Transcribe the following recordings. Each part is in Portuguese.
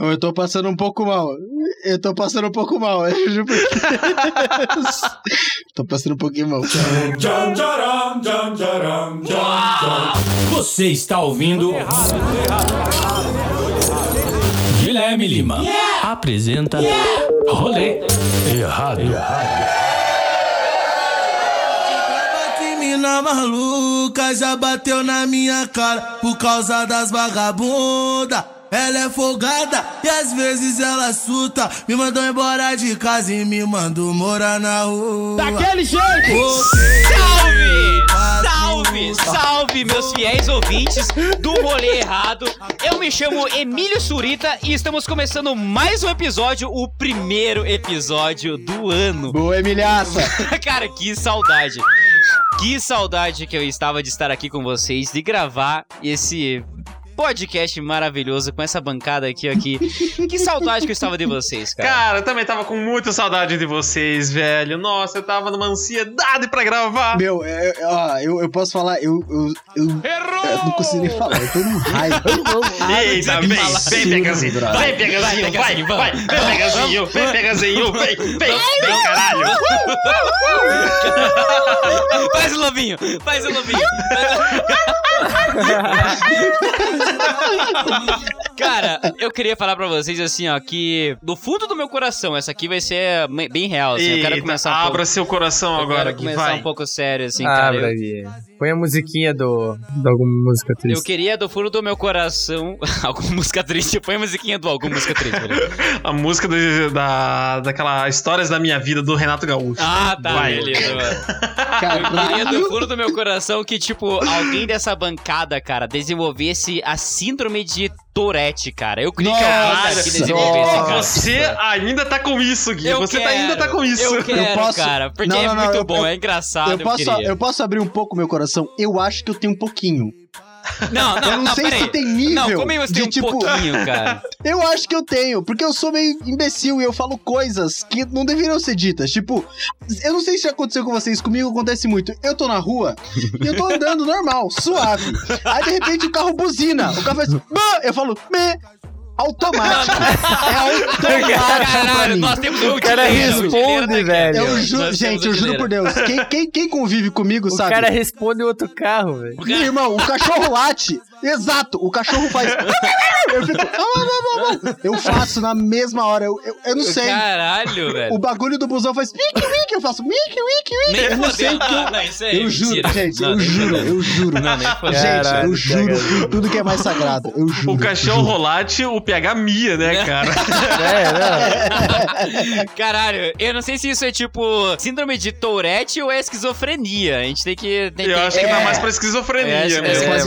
Eu tô passando um pouco mal. Eu tô passando um pouco mal. Eu juro por Deus. tô passando um pouquinho mal. Você está ouvindo. Guilherme Lima apresenta Rolê Errado. Que mina maluca já bateu na minha cara por causa das vagabunda. Ela é folgada e às vezes ela suta. Me mandou embora de casa e me mandou morar na rua. Daquele jeito! Salve! Salve! Salve, meus fiéis ouvintes do Rolê Errado. Eu me chamo Emílio Surita e estamos começando mais um episódio, o primeiro episódio do ano. Boa, Emilhaça. Cara, que saudade. Que saudade que eu estava de estar aqui com vocês, de gravar esse podcast maravilhoso com essa bancada aqui, aqui. Que saudade que eu estava de vocês, cara. Cara, eu também tava com muita saudade de vocês, velho. Nossa, eu tava numa ansiedade pra gravar. Meu, é, é, ó, eu, eu posso falar, eu, eu, eu, eu não consigo nem falar, eu tô num raiva. Eita, vem, vem, Pegazinho. Vem, Pegazinho, vai, vai. Vem, Pegazinho, vem, Pegazinho, vem, vem, vem, caralho. Faz o lobinho, faz o lobinho. Cara, eu queria falar pra vocês assim, ó, que do fundo do meu coração, essa aqui vai ser bem real, assim. eu quero Eita, começar um abra pouco. seu coração eu agora quero aqui, começar vai. um pouco sério, assim, cara. Abra Eu, aí. Põe a musiquinha do. de alguma música eu triste. queria do fundo do meu coração. alguma música triste. Põe a musiquinha do alguma música triste. A música do- da, daquela Histórias da Minha Vida do Renato Gaúcho. Ah, tá, Vai. beleza, mano. Eu queria do fundo do meu coração que, tipo, alguém dessa bancada, cara, desenvolvesse a síndrome de Tourette, cara. Eu queria que desenvolvesse, cara. Você ainda tá com isso, Gui. Eu Você tá- quero, ainda tá com isso. Eu quero, posso- cara, porque Não, é não, não, muito eu- bom, eu- é engraçado, Eu eu, posso, eu posso abrir um pouco meu coração? Eu acho que eu tenho um pouquinho. Não, não, Eu não, sei peraí. se tem nível Não, como é você de tem um tipo. pouquinho, cara? Eu acho que eu tenho, porque eu sou meio imbecil e eu falo coisas que não deveriam ser ditas. Tipo, eu não sei se já aconteceu com vocês, comigo acontece muito. Eu tô na rua e eu tô andando normal, suave. Aí de repente o carro buzina. O carro faz. "Bã", Eu falo, me. Automático. É automático. pra Caralho, mim. nós temos um O cara responde, velho. Eu temos gente, eu juro por Deus. Quem, quem, quem convive comigo O sabe. cara responde outro carro, velho. Meu irmão, o cachorro late. Exato, o cachorro faz. Eu fico. "Ah, não, não, não, não." Eu faço na mesma hora. Eu, eu, eu não sei. Caralho, velho. O bagulho do busão faz. Eu faço. Nem Eu não sei que eu. Ah, é Eu juro, gente, eu juro, eu juro. Gente, eu juro tudo que é mais sagrado. Eu juro. O cachorro rolate, o PH Mia, né, cara? É, não. Caralho, eu não sei se isso é tipo síndrome de Tourette ou é esquizofrenia. A gente tem que. Tem, Eu tem- acho que É. dá mais pra esquizofrenia, É, né? é, Pode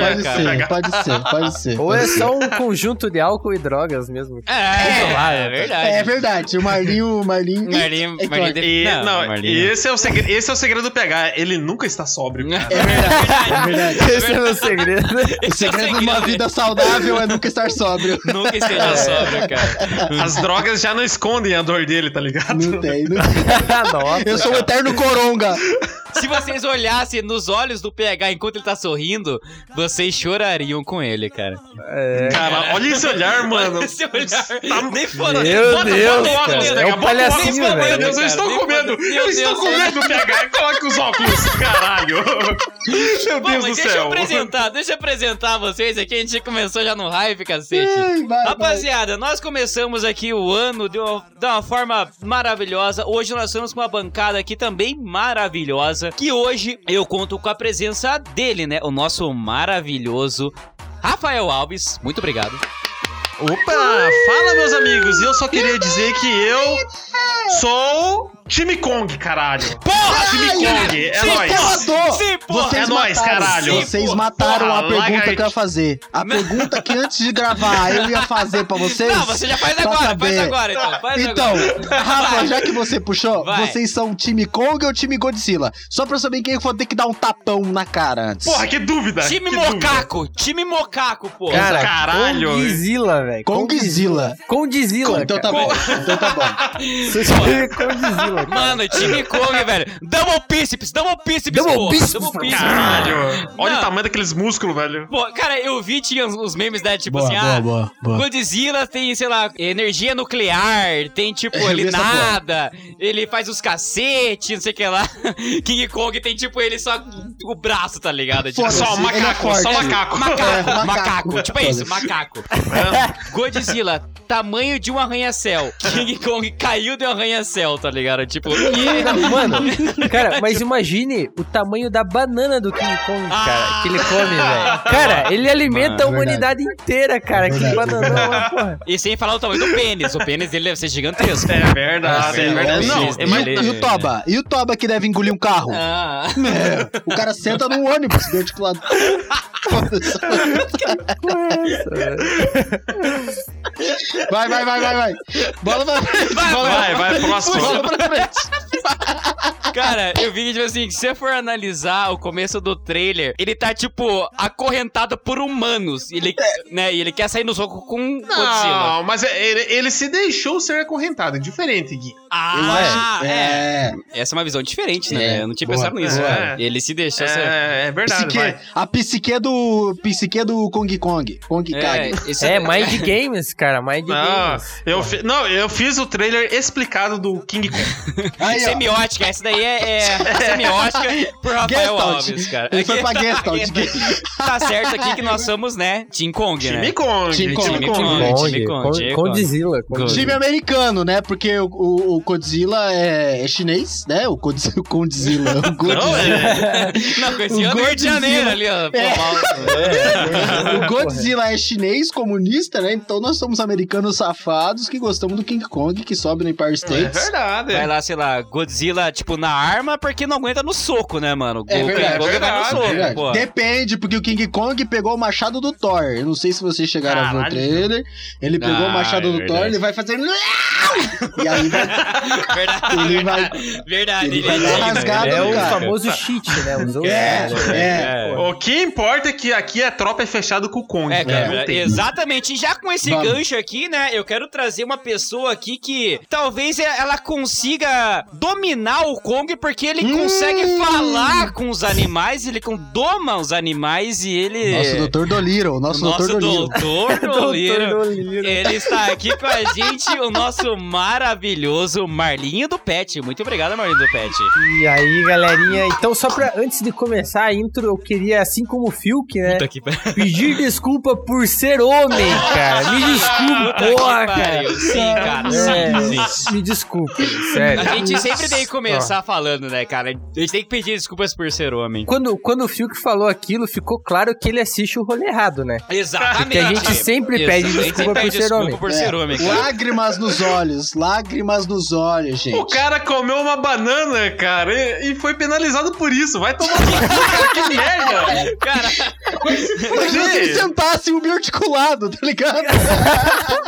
é, cara pode PH. ser, pode ser, pode ser. Ou é pode ser. só um conjunto de álcool e drogas mesmo. É, é, verdade. É verdade, o Marlinho, o Marlinho. Marlinho, É Marlinho claro. E, não, não, Marlinho. esse, é o segredo, esse é o segredo do PH. Ele nunca está sóbrio. cara. É verdade, é verdade. Esse é o meu segredo. O segredo de uma vida saudável é nunca estar sóbrio. Nunca esteja sóbrio, cara. As drogas já não escondem a dor dele, tá ligado? Não tem, não tem. Nossa. Eu sou o eterno coronga. Se vocês olhassem nos olhos do PH enquanto ele tá sorrindo, vocês chorariam com ele, cara. É. Cara, olha esse olhar, mano. Esse olhar. Tá- Nem foda. Meu Bota- Deus, bota óculos, cara. É um palhacinho, velho. Meu Deus, eu estou com medo. Eu estou com do medo, PH. Coloque os óculos, caralho. Meu Bom, Deus do deixa eu céu. apresentar, deixa eu apresentar vocês aqui. A gente começou já no hype, cacete. Ai, vai, Rapaziada, nós começamos aqui o ano de uma, de uma forma maravilhosa. Hoje nós estamos com uma bancada aqui também maravilhosa. Que hoje eu conto com a presença dele, né? O nosso maravilhoso Rafael Alves. Muito obrigado. Opa, fala meus amigos. E eu só queria dizer que eu sou time Kong, caralho. Porra! Time Kong, é nóis. Porra! É nóis, mataram, caralho. Vocês mataram porra, a pergunta lagarto. que eu ia fazer. A pergunta que antes de gravar eu ia fazer pra vocês. Não, você já faz agora, faz saber. agora então. Faz Então, agora. Rafa, Vai. já que você puxou, Vai. vocês são time Kong ou time Godzilla? Só pra eu saber quem for ter que dar um tapão na cara antes. Porra, que dúvida. Time que dúvida. mocaco, time mocaco, pô. Cara, Caralho. Condzilla, velho. Kongzilla. Condzilla. Então tá bom. Então tá bom. Seu é cara. Mano, time Kong, velho. Double bíceps, double bíceps, Double pô. bíceps, double bíceps. Caralho. Olha Não. o tamanho daqueles músculos, velho. Pô, cara, eu vi, tinha uns, uns memes, né? Tipo Boa, assim, boa, ah, boa, boa. Godzilla tem, sei lá, energia nuclear, tem, tipo, Eu ele porra. nada, ele faz os cacete, não sei o que lá. King Kong tem, tipo, ele só o braço, tá ligado? Tipo, Só ele é macaco, só macaco. Macaco, É, macaco, macaco. tipo isso, macaco. Godzilla, tamanho de um arranha-céu. King Kong caiu de um arranha-céu, tá ligado? Tipo. Não, Mano, cara, mas imagine o tamanho da banana do King Kong, cara, que ele come, velho. Cara, ele alimenta a Mano, humanidade inteira, cara. Que Verdade. bananão, porra. e sem falar o tamanho do pênis. O pênis dele deve ser gigantesco. É verdade, é É, verdade. Não, é, E, o- e o Toba? E o Toba que deve engolir um carro? Ah. É, o cara senta num ônibus de articulado. Foda-se. Vai, vai, vai, vai, vai. Bola pra frente. bola Vai, vai, próximo. Bola pra frente. Netflix. Cara, eu vi que, tipo assim, se você for analisar o começo do trailer, ele tá, tipo, acorrentado por humanos. Ele, né, e ele quer sair no soco com Godzilla. Não, mas é- ele, ele se deixou ser acorrentado. É diferente, Gui. Ah, é. É. Essa é uma visão diferente, né? É, Eu não tinha boa. pensado nisso, É. Ele se deixou ser... É, é verdade, Psique, a psique do. Psique do Kong Kong. Kong É, Kag. esse É, Mind Games, cara, Mind Não, Games. eu fi- não, eu fiz o trailer explicado do King Kong. Aí, ó. Semiótica, essa daí é, é semiótica por Rafael Gestalt. Alves, cara. Ele foi pra Gestalt. tá certo aqui que nós somos, né, Team Kong, né? Time Kong. Time Kong. Time Kong. Kong. Kong, time Kong. Godzilla. Kong. Time americano, né? Porque o, o, o Godzilla é, é chinês, né? O Godzilla. O Godzilla. O Não, Godzilla. é, Não, esse O do Rio de Janeiro Godzilla. ali, ó. Pô, É. mal. o Godzilla é chinês, comunista, né? Então nós somos americanos safados que gostamos do King Kong, que sobe no Empire é States. verdade. Vai lá, sei lá, Godzilla, tipo, na arma, porque não aguenta no soco, né, mano? É O verdade, King Kong vai no verdade, soco, É verdade. pô. Depende, porque o King Kong pegou o machado do Thor. Eu não sei se vocês chegaram a ver o Caralho. trailer. Ele pegou Ah, o machado é do Thor, ele vai fazer. E aí vai. Verdade, Ele vai- verdade. Ele vai dar digna, rasgada É no o cara. famoso cheat, né? Usou É, o- é. O que importa é que aqui a tropa é fechada com o Kong. É, cara, Não tem. exatamente. E já com esse Vamos. gancho aqui, né, eu quero trazer uma pessoa aqui que talvez ela consiga dominar o Kong, porque ele Hum. consegue falar com os animais, ele doma os animais e ele... Nosso doutor Dolittle, nosso, Nosso doutor Dolittle. doutor. Dolittle. Ele está aqui com a gente, o nosso maravilhoso Marlinho do Pet. Muito obrigado, Marlinho do Pet. E aí, galerinha, então só pra, antes de começar a intro, eu queria, assim como o Fiuk, né, Puta que pedir desculpa por ser homem, cara. Me desculpa, porra, cara. Sim, cara, É, sim, sim. me desculpe, sério. A gente sempre tem que começar falando, né, cara? A gente tem que pedir desculpas por ser homem. Quando, quando o Fiuk falou aquilo, ficou claro que ele assiste o rolê errado, né? Exatamente. Porque a gente sempre pede desculpa sempre por pede ser desculpa homem. por ser homem, cara. Lágrimas nos olhos, lágrimas nos olhos, gente. O cara comeu uma banana, cara, e, e foi penalizado por isso. Vai tomar que merda. Cara, Imagina se ele sentasse um biarticulado, tá ligado?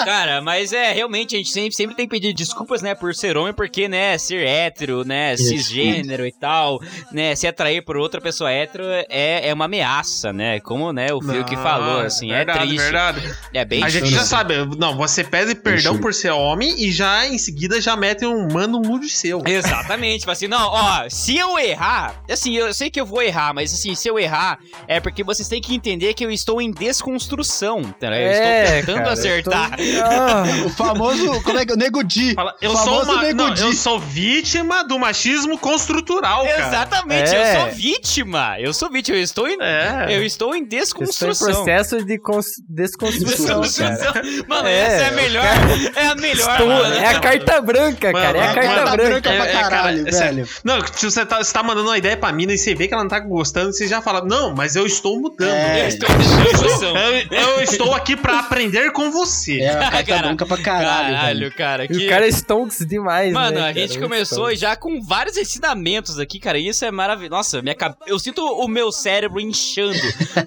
cara, mas é, realmente, a gente sempre, sempre tem que pedir desculpas, né, por ser homem, porque, né, ser hétero, né, cisgênero e tal, né, se atrair por outra pessoa hétero é, é uma ameaça, né, como, né, o Fio que Não, falou, assim, verdade, é triste. verdade. É bem A gente já sabe, não, você pede perdão por ser homem e já em seguida já mete um mano nude seu. Exatamente, tipo assim, não, ó, se eu errar, assim, eu sei que eu vou errar, mas assim, se eu errar, é porque vocês têm que entender que eu estou em desconstrução, tá? Eu É, estou tentando cara, acertar. Ah, O famoso, como é que é? O Nego Di. Fala, O eu sou famoso uma, Nego não, Di. eu sou vítima do machismo construtural, cara. Exatamente, É. eu sou vítima. Eu sou vítima, eu estou em, É. eu estou em eu estou em desconstrução. processo de cons- desconstrução, cara. Desconstrução. Mano, É, essa é a melhor. É a melhor, Estou- mano. é a carta branca, cara. É a Mano, carta Carta branca. branca pra É, é, cara, caralho, é sério. velho. Não, se você tá, você tá mandando uma ideia pra mina e você vê que ela não tá gostando, você já fala, não, mas eu estou mudando. É. Eu estou em desconstrução. Eu, eu estou aqui pra aprender com você. É a carta Cara, branca pra caralho, Caralho, velho. cara. E Que... o cara é stonks demais, Mano, né, a gente cara? começou Stonks. já com vários ensinamentos aqui, cara. e Isso é maravilhoso. Nossa, minha cabe... eu sinto o meu cérebro inchando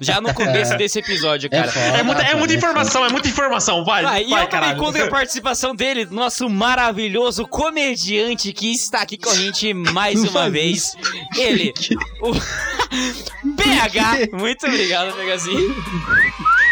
já no começo desse episódio, cara. foda, É muita, é muita é informação, é muita informação, vai. Ah, e vai, eu também caralho. conto com a participação dele, nosso maravilhoso comediante que está aqui com a gente mais Não uma vez. Ele, o PH. Muito obrigado, PHzinho.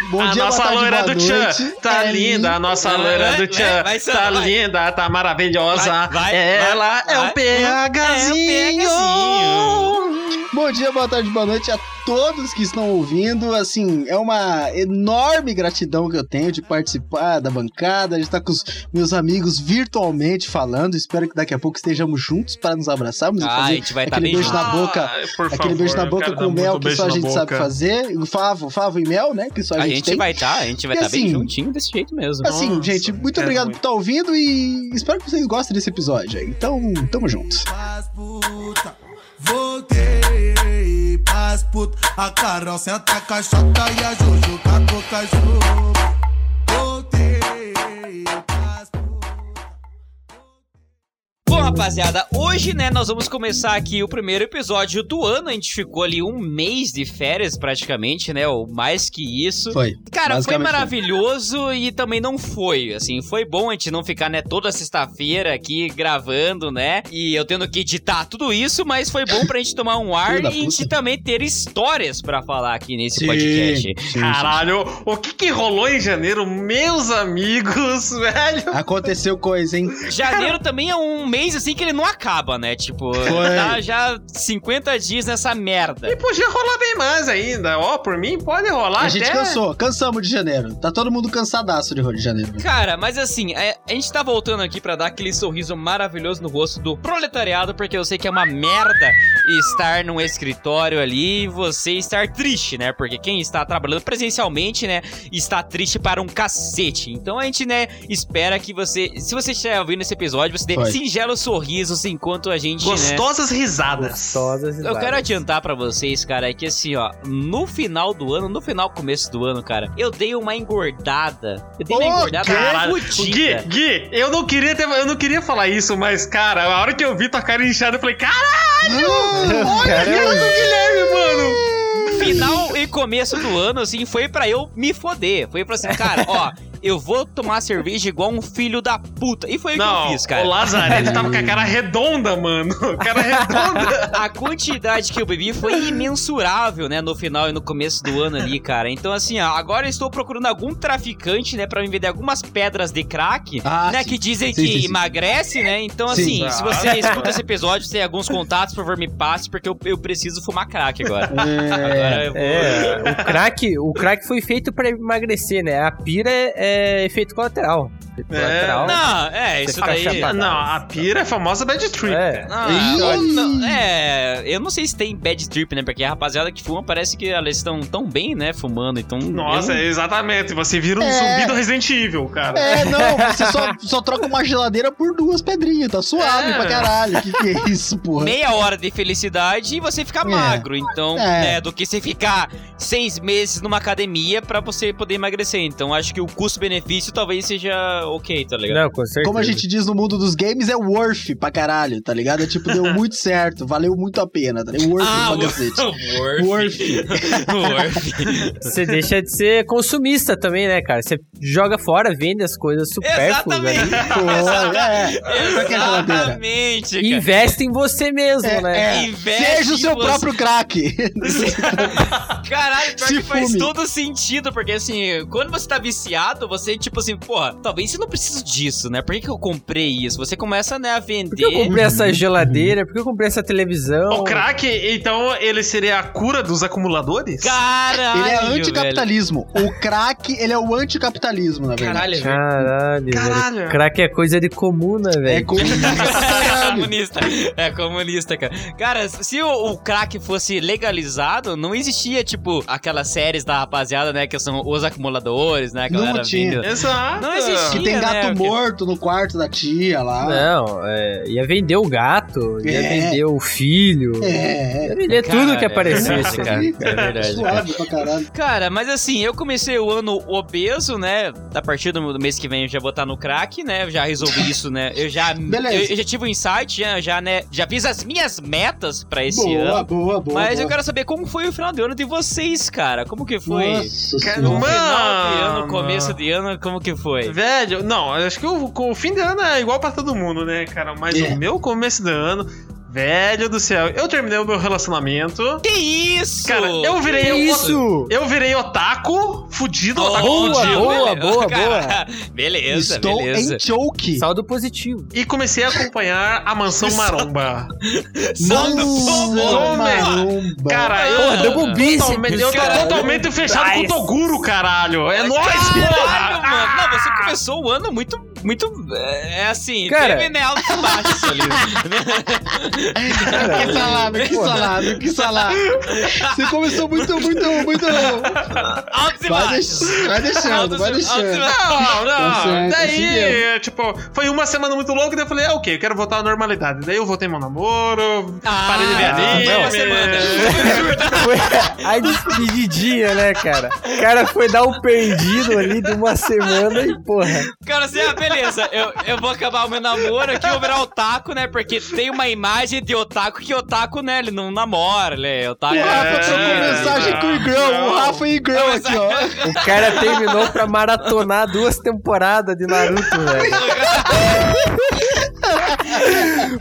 Bom a dia, nossa tarde, loira do Tchan tá É linda, a nossa Vai, loira vai, do Tchan vai, vai, tá vai. linda, tá maravilhosa. Vai, vai, Ela vai, é vai. um PHzinho. É um Bom dia, boa tarde, boa noite a todos que estão ouvindo. Assim, é uma enorme gratidão que eu tenho de participar da bancada, de estar com os meus amigos virtualmente falando. Espero que daqui a pouco estejamos juntos para nos abraçarmos e Ah, a fazer gente vai aquele bem beijo na junto. boca. Ai, por Aquele favor, beijo na boca com mel que só a na gente sabe boca. fazer. O Favo, favo e mel, né? Que só a, A gente, gente tem. vai estar, a gente vai E estar bem assim, juntinho desse jeito mesmo. Assim, Nossa, gente, muito obrigado muito. por estar ouvindo e espero que vocês gostem desse episódio. Então, tamo junto. Pras puta, voltei pras puta. A Carol senta a caixota e a Jojo com a. Voltei rapaziada, hoje, né, nós vamos começar aqui o primeiro episódio do ano. A gente ficou ali um mês de férias, praticamente, né? Ou mais que isso. Foi. Cara, foi Basicamente foi. maravilhoso e também não foi. Assim, foi bom a gente não ficar, né, toda sexta-feira aqui gravando, né? E eu tendo que editar tudo isso, mas foi bom pra gente tomar um ar e a gente também ter histórias pra falar aqui nesse Sim, podcast. sim, sim. Caralho, o que que rolou em janeiro, meus amigos, velho? Aconteceu coisa, hein? Janeiro também é um mês assim que ele não acaba, né? Tipo, Foi. tá já 50 dias nessa merda. E podia rolar bem mais ainda. Ó, por mim, pode rolar A gente até... cansou, cansamos de janeiro. Tá todo mundo cansadaço de Rio de Janeiro. Cara, mas assim, é- a gente tá voltando aqui pra dar aquele sorriso maravilhoso no rosto do proletariado, porque eu sei que é uma merda estar num escritório ali e você estar triste, né? Porque quem está trabalhando presencialmente, né, está triste para um cacete. Então a gente, né, espera que você, se você estiver ouvindo esse episódio, você dê Foi. singelos sorrisos enquanto a gente, né, Gostosas risadas. Gostosas e Eu quero adiantar pra vocês, cara, é que assim, ó, no final do ano, no final começo do ano, cara, eu dei uma engordada. Eu dei uma Ô, engordada Caralho, Gui. Gui, eu não queria ter, eu não queria falar isso, mas cara, a hora que eu vi tua cara inchada, eu falei, caralho, olha a cara do Guilherme, mano. Final e começo do ano, assim, foi pra eu me foder. Foi pra assim, cara, ó, eu vou tomar cerveja igual um filho da puta. E foi o que Não, eu fiz, cara. o Lazarete tava com a cara redonda, mano. Cara redonda. A quantidade que eu bebi foi imensurável, né, no final e no começo do ano ali, cara. Então, assim, ó, agora eu estou procurando algum traficante, né, pra me vender algumas pedras de crack, Ah, né, sim. que dizem Sim, que sim, sim. emagrece, né? Então, Sim. assim, se você escuta esse episódio, tem alguns contatos, por favor, me passe, porque eu, eu preciso fumar crack agora. Agora eu vou... É, o crack, o crack foi feito pra emagrecer, né? A pira é, é efeito colateral. É. Não, é, isso daí... Não, a pira é a famosa bad trip. É. Ah, eu não- é, eu não sei se tem bad trip, né? Porque a rapaziada que fuma parece que elas estão tão bem, né? Fumando, então. Nossa, eu não- exatamente. Você vira um É. zumbi do Resident Evil, cara. É, não, você só, só troca uma geladeira por duas pedrinhas, tá suave É. pra caralho. Que que é isso, porra? meia hora de felicidade e você fica magro. Então, É. né, do que você ficar seis meses numa academia pra você poder emagrecer. Então, acho que o custo-benefício talvez seja ok, tá ligado? Não, com certeza. Como a gente diz no mundo dos games, é worth pra caralho, tá ligado? É tipo, deu muito certo, valeu muito a pena, tá ligado? Worth Ah, pra cacete. Worth. Worth. Worth. Você deixa de ser consumista também, né, cara? Você joga fora, vende as coisas supérfluas Exatamente. Pô, é? Exatamente, cara. investe em você mesmo, É, né? é. Investe Seja o seu você. próprio craque. Caralho, pior Se que faz todo sentido, porque assim, quando você tá viciado, você, tipo assim, porra, talvez eu não preciso disso, né? Por que, que eu comprei isso? Você começa, né, a Por que eu vender. comprei essa geladeira? Por que eu comprei essa televisão? O crack, então, ele seria a cura dos acumuladores? Caralho! Ele é velho. anticapitalismo. O crack, ele é o anticapitalismo, na verdade. Caralho, velho. Caralho, Caralho. Crack é coisa de comuna, É velho. É caralho. comunista. É comunista, cara. Cara, se o, o crack fosse legalizado, não existia, tipo, aquelas séries da rapaziada, né? Que são os acumuladores, né? Não tinha. vende. Exato. Não existia. Que tem né, gato porque- morto no quarto da tia lá. Não, é, ia vender o gato, ia É. vender o filho, É, ia vender Cara, tudo que é aparecesse, verdade, cara. É verdade, Suave pra caralho. Cara, mas assim, eu comecei o ano obeso, né? A partir do mês que vem eu já vou estar no crack, né? Eu já resolvi isso, né? Eu já, Beleza. eu, eu já tive um insight, já, já, né? Já fiz as minhas metas pra esse Boa, ano. boa, boa. Mas boa. eu quero saber como foi o final de ano de vocês, cara. Como que foi? Nossa Cara. No final de ano, começo de ano, como que foi? Velho, não, acho que o, o fim de ano é igual pra todo mundo, né, cara? Mas É. o meu começo do ano, Velho do céu, eu terminei o meu relacionamento. Que isso? Cara, eu virei. Que isso? Eu virei otaku, fudido, otaku boa, fudido. boa, boa, Cara, Beleza, Estou beleza. em choke. Saldo positivo. E comecei a acompanhar a Mansão Maromba. Saldo maromba. Cara, eu, Porra, double totalmente, eu tô totalmente fechado com o Toguro, caralho. É nóis, Caralho, porra! mano. Não, você começou o ano muito, muito, é é assim, Cara. teve né, altos e baixos ali. Que salada, que salada, que salada. Você começou muito, muito, muito. Altos e Vai, deix- vai deixando, Altos vai deixando. Não, Tá não. certo, assim Daí, tipo, foi uma semana muito louca, daí eu falei, ah, ok, eu quero voltar à normalidade. Daí eu voltei meu namoro, Ah, parei de ver não, anime. foi uma semana. Foi a despedidinha, né, cara? O cara foi dar um perdido ali de uma semana e, porra. Cara, assim, ah, beleza, eu, eu vou acabar o meu namoro aqui, eu vou virar otaku, né? Porque tem uma imagem de otaku que otaku, né? Ele não namora, né? Otaku. O Rafa trocou É, mensagem com o Igrão. O Rafa e o Igrão aqui, ó. O cara terminou pra maratonar duas temporadas de Naruto, velho.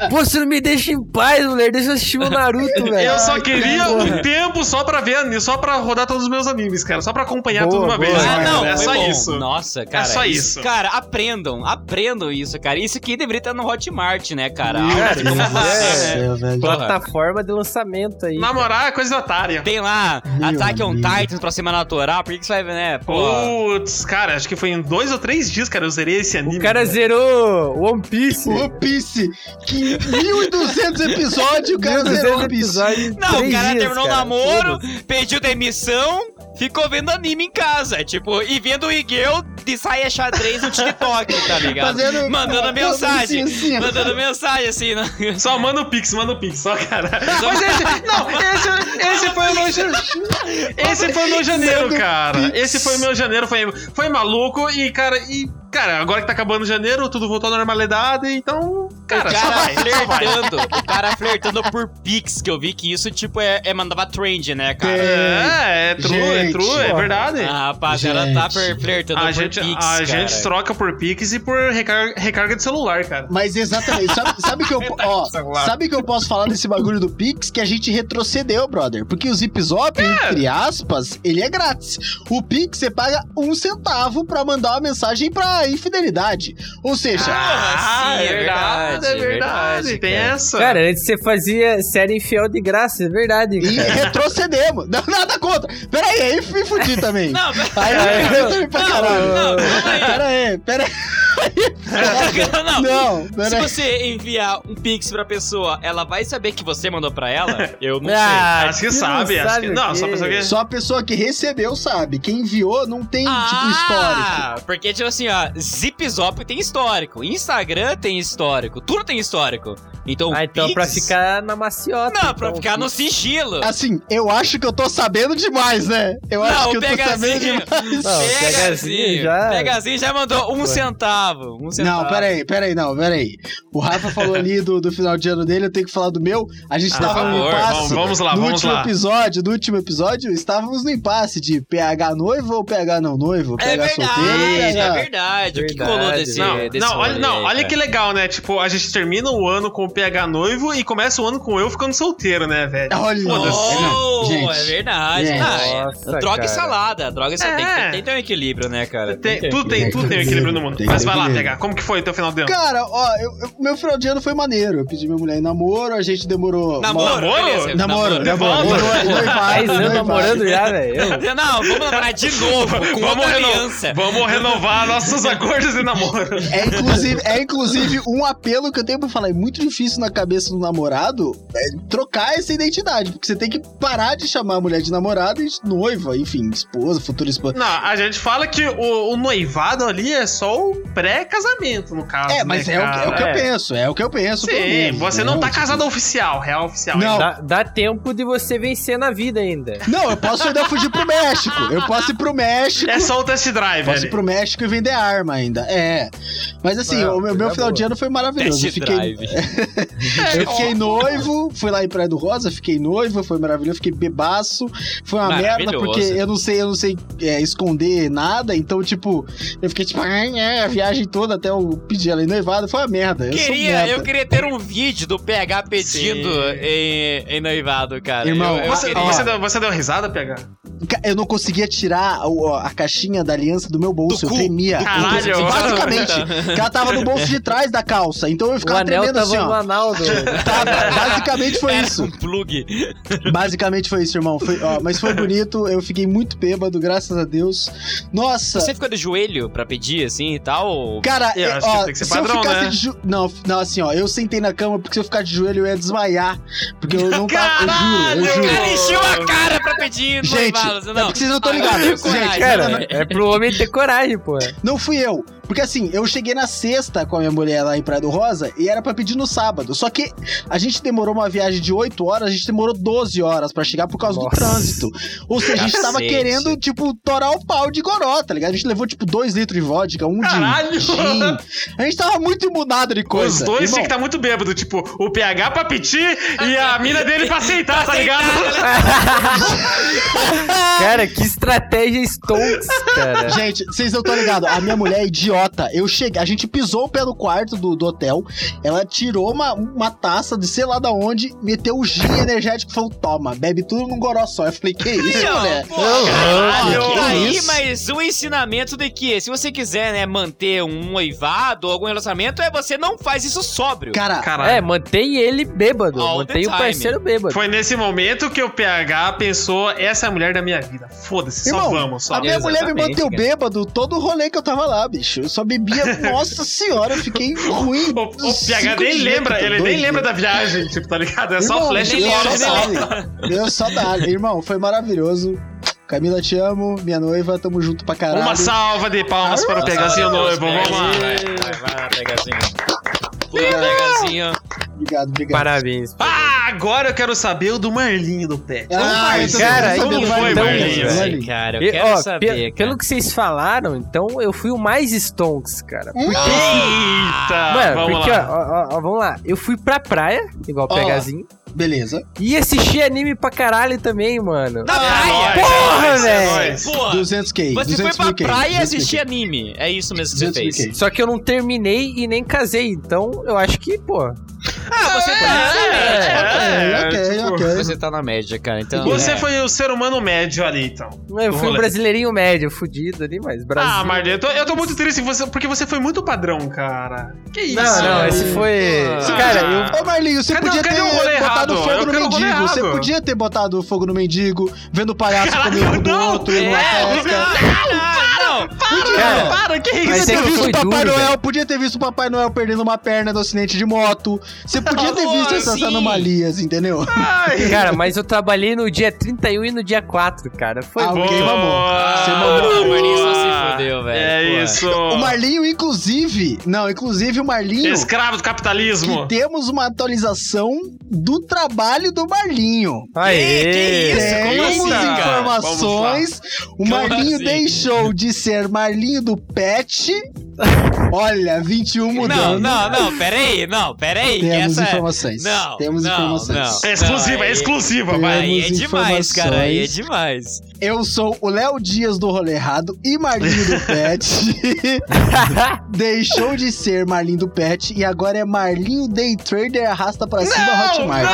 Pô, você não me deixa em paz, mulher. Deixa eu assistir o Naruto, velho. Eu só queria um tempo só pra ver só pra rodar todos os meus animes, cara. Só pra acompanhar Boa, tudo uma boa. vez. Ah, cara. não, é só bom. isso. Nossa, cara. só isso. Cara, aprendam, aprendam isso, cara. Isso aqui deveria estar no Hotmart, né, cara? Cara, isso é- né? Porra. Plataforma de lançamento aí. Namorar é coisa de otária. Tem lá Meu Attack on. Titans pra semana natural, por que que você vai ver, né? Putz, cara, acho que foi em dois ou três dias, cara, eu zerei esse anime. O cara zerou One Piece. One Piece. Que 1.200 episódios, o cara 1.200 zerou One Piece. Não, o cara dias, terminou o namoro, Foda-se. pediu demissão, ficou vendo anime em casa, tipo, e vendo o Iguel de saia xadrez no TikTok, tá ligado? Fazendo- Mandando mensagem, assim, assim, mandando mensagem assim, né? Só manda o Pix, manda o Pix, só, cara. Mas esse, não, esse, esse foi o meu janeiro. Esse foi o meu janeiro, cara. Esse foi o meu janeiro, foi, foi maluco e, cara, e, cara, agora que tá acabando janeiro, tudo voltou à normalidade, então, cara, o cara flertando, o cara flertando por Pix, que eu vi que isso, tipo, é, é mandava trend, né, cara? É, é true, é Gente, true, é ó. verdade. A rapaziada tá flertando A por gente, Pix, a cara. gente troca por Pix e por recarga, recarga de celular, cara. Mas exatamente, sabe, sabe que eu, ó, sabe que eu posso falar desse bagulho do Pix que a gente retrocedeu, brother? Porque o Zip Zop, entre aspas, ele é grátis. O Pix você paga um centavo pra mandar uma mensagem pra infidelidade. Ou seja, Ah, sim, é verdade, é é verdade. verdade, Tem cara. essa. Cara, antes você fazia série infiel de graça, é verdade. e cara. retrocedemos. Não, nada contra. Pera aí, aí me fudi também. Não, Aí eu também pra Não, caralho. não, aí. Pera aí, pera aí. não, Não, Se pera aí. você enviar um pix pra pessoa, ela vai saber que você mandou pra ela? Eu não Ah, Acho que tu não sabe, acho sabe que. Não, só pessoa que. Só a pessoa que recebeu sabe. Quem enviou não tem, sei. tipo, histórico. Ah, porque, tipo assim, ó, Zip Zop tem histórico, Instagram tem histórico, tudo tem histórico. Então, Ah, então Pix- pra ficar na maciota. Não, pra então, ficar no sigilo. Assim, eu acho que eu tô sabendo demais, né? Eu acho Não, que o eu tô sabendo demais. Não, Pegazinho já- Pegazinho já mandou um centavo. Um centavo. Não, peraí, peraí, não, peraí. O Rafa falou ali do, do final de ano dele, eu tenho que falar do meu. A gente Ah, tava no impasse. vamos- vamos lá, no vamos último lá. episódio, no último episódio, estávamos no impasse de PH noivo ou PH não noivo, É PH verdade, solteiro, é PH... verdade. O que que Verdade, rolou desse, Não, desse não, olha, não, olha que legal, né? Tipo, a gente termina o ano com o PH noivo e começa o ano com eu ficando solteiro, né, velho? Olha. Oh, Gente, é verdade. gente. Ah, é- Nossa, droga cara. e salada. Droga e salada. É. Tem, tem, tem que ter um equilíbrio, né, cara? Tem- ter tudo, tem, tudo tem um equilíbrio no mundo. Tem Mas vai lá. PH, como que foi o teu final de ano? Cara, ó, eu- eu- meu final de ano foi maneiro. Eu pedi minha mulher em namoro, a gente demorou. Namoro, Namoro? beleza. Namoro, namoro, namoro, noivado. namorando já, velho. Não, vamos namorar de novo, com Vamos, aliança. vamos renovar nossos acordos de namoro. É inclusive, é inclusive um apelo que eu tenho pra falar. É muito difícil na cabeça do namorado é, trocar essa identidade. Porque você tem que parar de chamar a mulher de namorada e de noiva, enfim, esposa, futura esposa. Não, a gente fala que o, o noivado ali é só o pré-casamento, no caso. É, mas né, é, o, que- é o que eu É. penso, é o que eu penso. Sim, menos, você né? não tá Tipo, casado oficial, real oficial. Não. Dá, dá tempo de você vencer na vida ainda. Não, eu posso ainda fugir pro México. Eu posso ir pro México. É só o test drive, Posso ir ali. pro México e vender arma ainda. É. Mas assim, o meu, meu é final boa. de ano foi maravilhoso. Eu Test fiquei, drive. eu fiquei noivo, fui lá em Praia do Rosa, fiquei noivo, foi maravilhoso, fiquei bebaço. Foi uma merda, porque eu não sei, eu não sei é, esconder nada. Então, tipo, eu fiquei tipo, "Ai, é, a viagem toda até eu pedir ela em noivado. Foi uma merda. Eu Queria, merda. eu queria ter um vídeo do PH pedindo em, em noivado, cara. Irmão, eu, eu Você, queria. você, deu, você deu risada, PH? Eu não conseguia tirar o- a caixinha da aliança do meu bolso. Do eu cu, tremia. Caralho. Basicamente, que ela tava no bolso de trás da calça. Então eu O ficava anel tremendo tava assim, no ó. Tava. Basicamente foi Era isso. um plug. Basicamente foi isso, irmão. Foi, ó, mas foi bonito. Eu fiquei muito bêbado, graças a Deus. Nossa. Você ficou de joelho pra pedir, assim, e tal? Cara, Eu é, acho que ó, tem que ser se padrão, eu ficasse né? de jo... não, não, assim, ó, eu sentei na cama porque se eu ficar de joelho eu ia desmaiar. Porque eu não tava. Eu juro, eu O juro. cara encheu a cara pra pedir Gente, é Não. porque vocês não estão ligados. Gente, Cara, né? é pro homem ter coragem, pô. Não fui eu. Porque assim, eu cheguei na sexta com a minha mulher lá em Praia do Rosa e era pra pedir no sábado. Só que a gente demorou uma viagem de 8 horas, a gente demorou 12 horas pra chegar por causa Nossa. do trânsito. Ou seja, a gente tava querendo, tipo, torar o pau de goró, tá ligado? A gente levou, tipo, 2 litros de vodka, um Caralho! de gin. A gente tava muito imudado de coisa. Os dois Irmão, tinha que tá muito bêbado, tipo, o PH pra pedir e a mina dele pra aceitar, tá ligado? Cara, que estratégia Stonks, cara. Gente, vocês não estão ligados. A minha mulher é idiota. Eu cheguei, a gente pisou o pé no quarto do, do hotel. Ela tirou uma, uma taça de sei lá da onde, meteu o gin energético e falou: toma, bebe tudo num goró só. Eu falei: que isso, Não, mulher? pô, Caralho, que aí, isso? mas o ensinamento de que se você quiser, né, manter um noivado ou algum relacionamento, é você não faz isso sóbrio. Cara, Caralho. É, mantém ele bêbado. All mantém o parceiro bêbado. Foi nesse momento que o PH pensou, essa é a mulher da minha vida. Foda-se, só vamos, só a minha mulher me manteve bêbado todo o rolê que eu tava lá, bicho. Eu só bebia. Nossa senhora, eu fiquei ruim. O, o PH nem lembra, ele nem lembra da viagem, tipo, tá ligado? É só Irmão, flash Deus e só. Deus só dá. Irmão, foi maravilhoso. Camila, te amo. Minha noiva, tamo junto pra caralho. Uma salva de palmas para o PHzinho noivo, vamos lá. Vai, vai, vai, pegazinho. Pula, pegazinho. Obrigado, obrigado. Parabéns. Ah, agora eu quero saber o do Marlinho do Pet. Ah, eu também cara, quero saber como do foi, Marlinho, Marlinho? velho. Cara, eu E, quero ó, saber, pe- cara. Pelo que vocês falaram, então eu fui o mais Stonks, cara. Porque, Eita, mano, vamos porque, lá. Ó, ó, ó, vamos lá. Eu fui pra praia, igual o. Pegazinho. Beleza. E assisti anime pra caralho também, mano. Na É praia! Porra, é é velho. nóis. Porra! 200k. Você 200 foi pra praia e 200 mil assistir K. anime. É isso mesmo que você 200 mil fez. K. Só que eu não terminei e nem casei, então eu acho que, pô. Ah, você tá na média. Ok, ok, tipo. Você tá na média, cara. Então, Você é. foi o ser humano médio ali, então. Eu fui um rolê. brasileirinho médio, fudido ali, mas Brasil. Ah, Marlinho, eu tô, eu tô muito triste você, porque você foi muito padrão, cara. Que isso? Não, não, esse foi. Ah. Cara, eu. Ô Marlinho, você Cadê- podia cadê ter o botado errado? fogo Eu no o mendigo. Você podia ter botado fogo no mendigo, vendo o palhaço Caralho, comer um do não! outro É, festa. não, Cara, Para, que Podia isso? é ter que visto o Papai duro, Noel, velho. podia ter visto o Papai Noel perdendo uma perna no acidente de moto. Você podia ter visto essas sim. anomalias, entendeu? Ai. Cara, mas eu trabalhei no dia 31 e no dia 4, cara. Foi Ah, bom. ok, Boa. vamos. Você Ah, mandou. o Marlinho só se fudeu, velho. É Pô. isso. O Marlinho, inclusive. Não, inclusive o Marlinho. Escravo do capitalismo. Que temos uma atualização do trabalho do Marlinho. Aê! Que isso? Como Temos assim, cara? informações. O Como Marlinho assim? deixou de ser Marlinho do Pet. Olha, 21 Não, mudando. não, não, peraí, não, peraí. Temos essa... informações. Não, Temos não, informações. não. É exclusiva, Não, é aí- exclusiva, vai. Aí é demais, cara, aí é demais. Eu sou o Léo Dias do Rolê Errado e Marlinho do Pet. Deixou de ser Marlinho do Pet e agora é Marlinho Day Trader arrasta pra cima Não, Hotmart.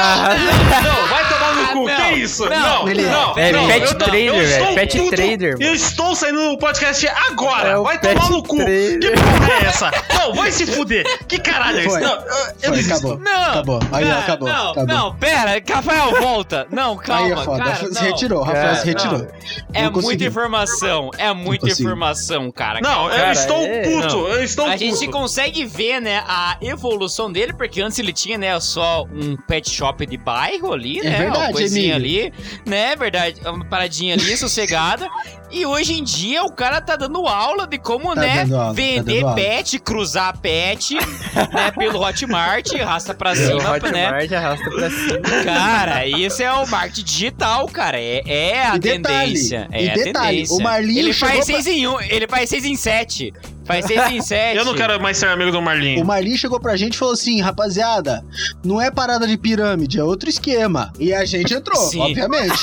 Não, vai tomar no cu, não, que isso? não, Não, ele é. não, É não, pet trader, eu velho, estou pet puto. trader, Eu estou saindo no podcast agora, É vai tomar no cu. trader. Que porra é essa? Não, vai se fuder. Que caralho é isso? Não, eu, Foi, desisto. acabou. Não, Acabou. Aí, não, acabou. Não, acabou. não, pera, Rafael, volta. Não, calma, Aí é foda. cara, se não. retirou, Rafael se retirou. É muita informação, é muita informação, cara. Não, eu estou é- puto, não. eu estou A puto. gente consegue ver, né, a evolução dele, porque antes ele tinha, né, só um pet shop de bairro ali, É né, verdade, uma coisinha ali, né, é verdade, uma paradinha ali, sossegada, e hoje em dia o cara tá dando aula de como, Tá né, aula, tá vender aula. pet, cruzar pet, né, pelo Hotmart, raça pra cima, né, Hotmart arrasta pra cima. Cara, isso é o marketing digital, cara. É, é a E detalhe, tendência. É e a detalhe, tendência. o Marlinho ele faz pra- 6 em 1, ele faz 6 em 7. 6 em 7. Eu não quero mais ser amigo do O Marlinho. Marlin chegou pra gente e falou assim: rapaziada, não é parada de pirâmide, é outro esquema. E a gente entrou, Sim. obviamente.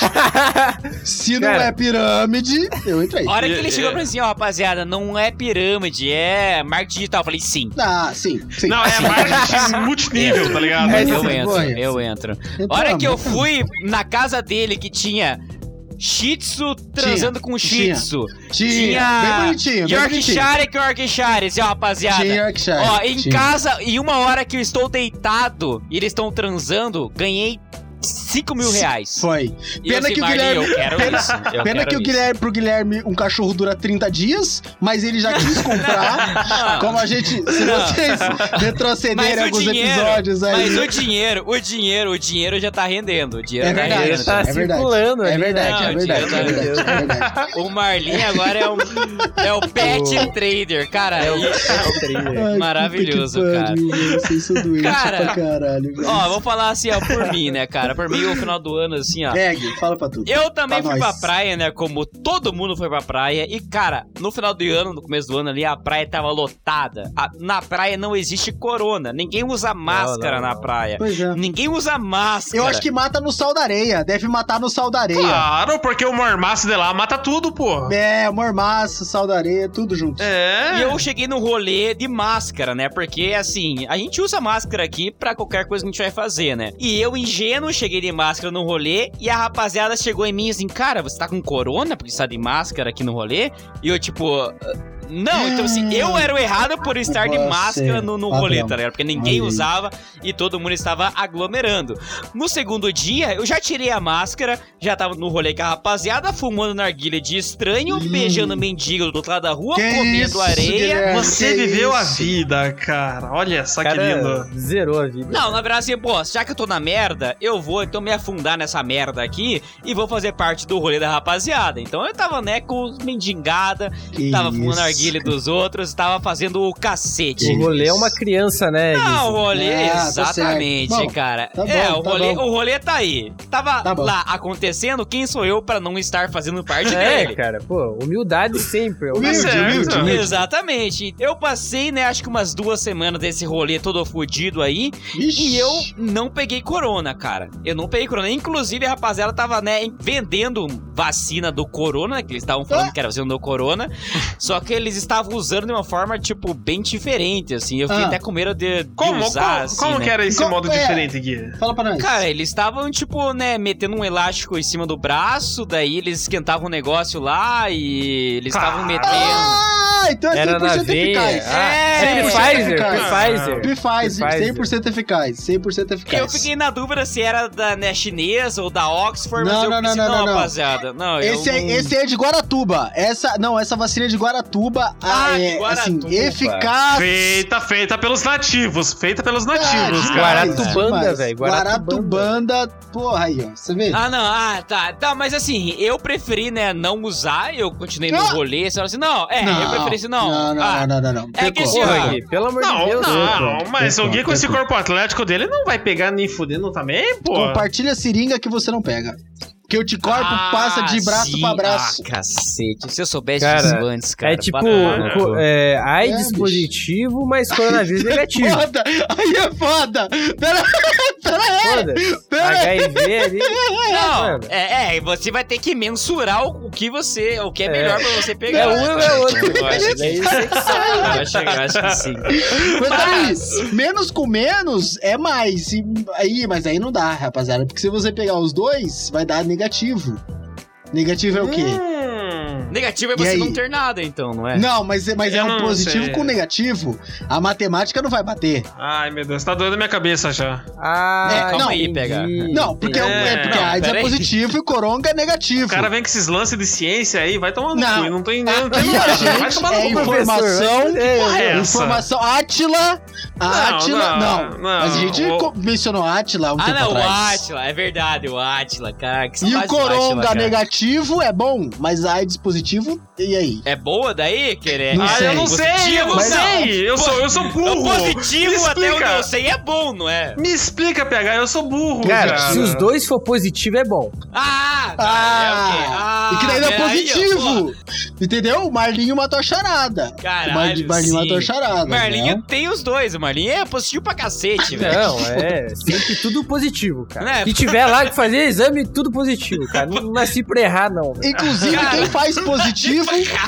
Se não Cara. é pirâmide, eu entrei. A hora que ele É, chegou é. pra mim assim, ó, rapaziada, não é pirâmide, é marketing digital. Eu falei, sim. Ah, sim, sim. Não, é marketing multinível, tá ligado? É, eu sim, entro, eu entro. Entramos, A hora que eu fui na casa dele que tinha Shih Tzu transando com Shih tinha. Tzu. Tinha, bem bonitinho, bem bonitinho. Yorkshire com Yorkshire, assim, ó, rapaziada. Tinha Yorkshire. Ó, em tinha. casa, em uma hora que eu estou deitado e eles estão transando, ganhei 5 mil reais. Foi. Pena que o Guilherme- Eu quero pena- isso. eu Pena quero que o isso. Guilherme, pro Guilherme, um cachorro dura 30 dias, mas ele já quis comprar. como a gente. Se vocês retrocederem alguns dinheiro, episódios aí. mas o dinheiro, o dinheiro, o dinheiro já tá rendendo. O dinheiro É tá verdade. rendendo. Tá é verdade. circulando É verdade, né? é verdade, Não, é verdade, é verdade. O Marlin agora é, um, é o pet trader, cara. É o E- Ai, Maravilhoso, que cara. pariu, Cara, pra caralho, velho. Ó, vou falar assim, ó, por mim, né, cara? Por mim, o final do ano, assim, ó. Gui, fala pra tudo. Eu também Pra fui nós. pra praia, né? Como todo mundo foi pra praia. E, cara, no final do ano, no começo do ano ali, a praia tava lotada. A- na praia não existe corona. Ninguém usa máscara não, na não. praia. Pois é. Ninguém usa máscara. Eu acho que mata no sal da areia. Deve matar no sal da areia. Claro, porque o mormaço de lá mata tudo, pô. É, mormaço, sal da areia, tudo junto. É. E eu cheguei no rolê de máscara, né? Porque, assim, a gente usa máscara aqui pra qualquer coisa que a gente vai fazer, né? E eu, ingênuo, cheguei de máscara no rolê e a rapaziada chegou em mim assim, cara, você tá com corona porque você tá de máscara aqui no rolê? E eu, tipo... "Ah, Não, então assim, eu era o errado por estar de máscara no, no rolê, tá ligado? Porque ninguém usava e todo mundo estava aglomerando. No segundo dia, eu já tirei a máscara, já tava no rolê com a rapaziada, fumando narguilha de estranho, Hum. beijando mendigo do outro lado da rua, Que comendo isso, areia. Guilherme? Você que viveu a isso? vida, cara. Olha só que cara lindo. zerou a vida. Não, na verdade, assim, pô, já que eu tô na merda, eu vou então me afundar nessa merda aqui e vou fazer parte do rolê da rapaziada. Então eu tava, né, com mendigada, Que tava fumando isso. Narguilha dos outros, tava fazendo o cacete. O rolê é uma criança, né? Não, o Guizzi? rolê, Ah, tá exatamente. Bom, cara. tá é, bom, o, tá rolê, bom. o rolê tá aí. Tava Tá lá acontecendo, quem sou eu pra não estar fazendo parte É, dele? cara, pô, humildade sempre. Humilde, certo. humilde, humilde. Exatamente. Eu passei, né, acho que umas duas semanas desse rolê todo fudido aí. Vixe. E eu não peguei corona, cara. Eu não peguei corona. Inclusive, a rapaziada tava, né, vendendo vacina do corona, que eles estavam falando que era vacina do corona. Só que eles estavam usando de uma forma, tipo, bem diferente, assim. Eu fiquei Ah. até com medo de, de Como, usar, como, assim, como né? que era esse Como- modo é. diferente, Gui? Fala pra nós. Cara, eles estavam, tipo, né, metendo um elástico em cima do braço, daí eles esquentavam o negócio lá e eles estavam Cara. metendo. Ah, então é 100% Era na veia. eficaz. Ah, É, 100% Pfizer, eficaz. Pfizer. Pfizer, Pfizer. 100% eficaz, 100% eficaz. Eu fiquei na dúvida se era da né, chinesa ou da Oxford, mas Não, eu não, pensei, não, não, não, não. rapaziada. Não, Esse, eu é, não... esse é de Guaratuba. Essa, não, essa vacina é de Guaratuba. Ah, ah, de é, Guaratuba. assim, eficaz. Feita, feita pelos nativos. Feita pelos nativos, Ah, cara. Guaratubanda, velho, Guaratubanda. Porra aí, ó. Você vê? Ah, não, ah, tá. Tá, mas assim, eu preferi, né, não usar, eu continuei no Ah! rolê, você assim, não, é, eu preferi assim, não. Não, não, ah, não, não, não. É que Pecou. assim, Porra, Gui, pelo amor de Não, Deus. não, Pecou, mas o Gui com esse corpo atlético dele não vai pegar nem fudendo também, pô. Compartilha a seringa que você não pega. Porque o anticorpo ah, passa de braço sim. pra braço. Ah, cacete. Se eu soubesse Cara, disso antes, cara. é tipo, para. co- é, AIDS É, positivo, mas coronavírus negativo. Foda! Aí é foda! Pera, HIV ali. Não, é, é, você vai ter que mensurar o, o que você, o que é, É. melhor pra você pegar. É um ou é outro. Eu acho que- Daí você que sabe. eu acho, eu acho que sim. Mas aí, menos com menos é mais. E aí, mas aí não dá, rapaziada. Porque se você pegar os dois, vai dar negativo. Negativo é o quê? Hum. Negativo é você aí? não ter nada, então, não é? Não, mas, é- mas é um não positivo sei. com negativo. A matemática não vai bater. Ai, meu Deus, tá doendo a minha cabeça já. Ah, É, calma aí, entendi. pega. Não, porque, é, É, é porque não, a AIDS é positivo e coronga é negativo. O cara vem com esses lances de ciência aí, vai tomar no Não. cu. Não tô entendendo. Não tem Aqui a lógica, vai gente tomar é cu. informação. É, é essa? Informação. Átila A Não, Atila, não, não. não. Mas a gente O- mencionou Atila um Ah, tempo não, o atrás. Atila, é verdade, o Atila, cara. Que E o Coronga cara. negativo é bom, mas a AIDS positivo, e aí? É boa daí, querer? Não Ah, sei. eu não sei, eu não Mas- sei. Eu sou, eu sou O burro. positivo, Me até onde eu sei, é bom, não é? Me explica, PH, eu sou burro, Cara, cara. se os dois for positivo, é bom. Ah, tá, Ah, é o quê? Ah, e que daí não é positivo. Entendeu? O Marlinho matou a charada. Caralho, o Mar- Marlinho sim. matou a charada. Marlinho né? tem os dois, Marlinho é positivo pra cacete, velho. Não, é sempre tudo positivo, cara. Né? Se tiver lá que fazer exame, tudo positivo, cara. Não nasci pra errar, não. velho. Inclusive, Cara. quem faz positivo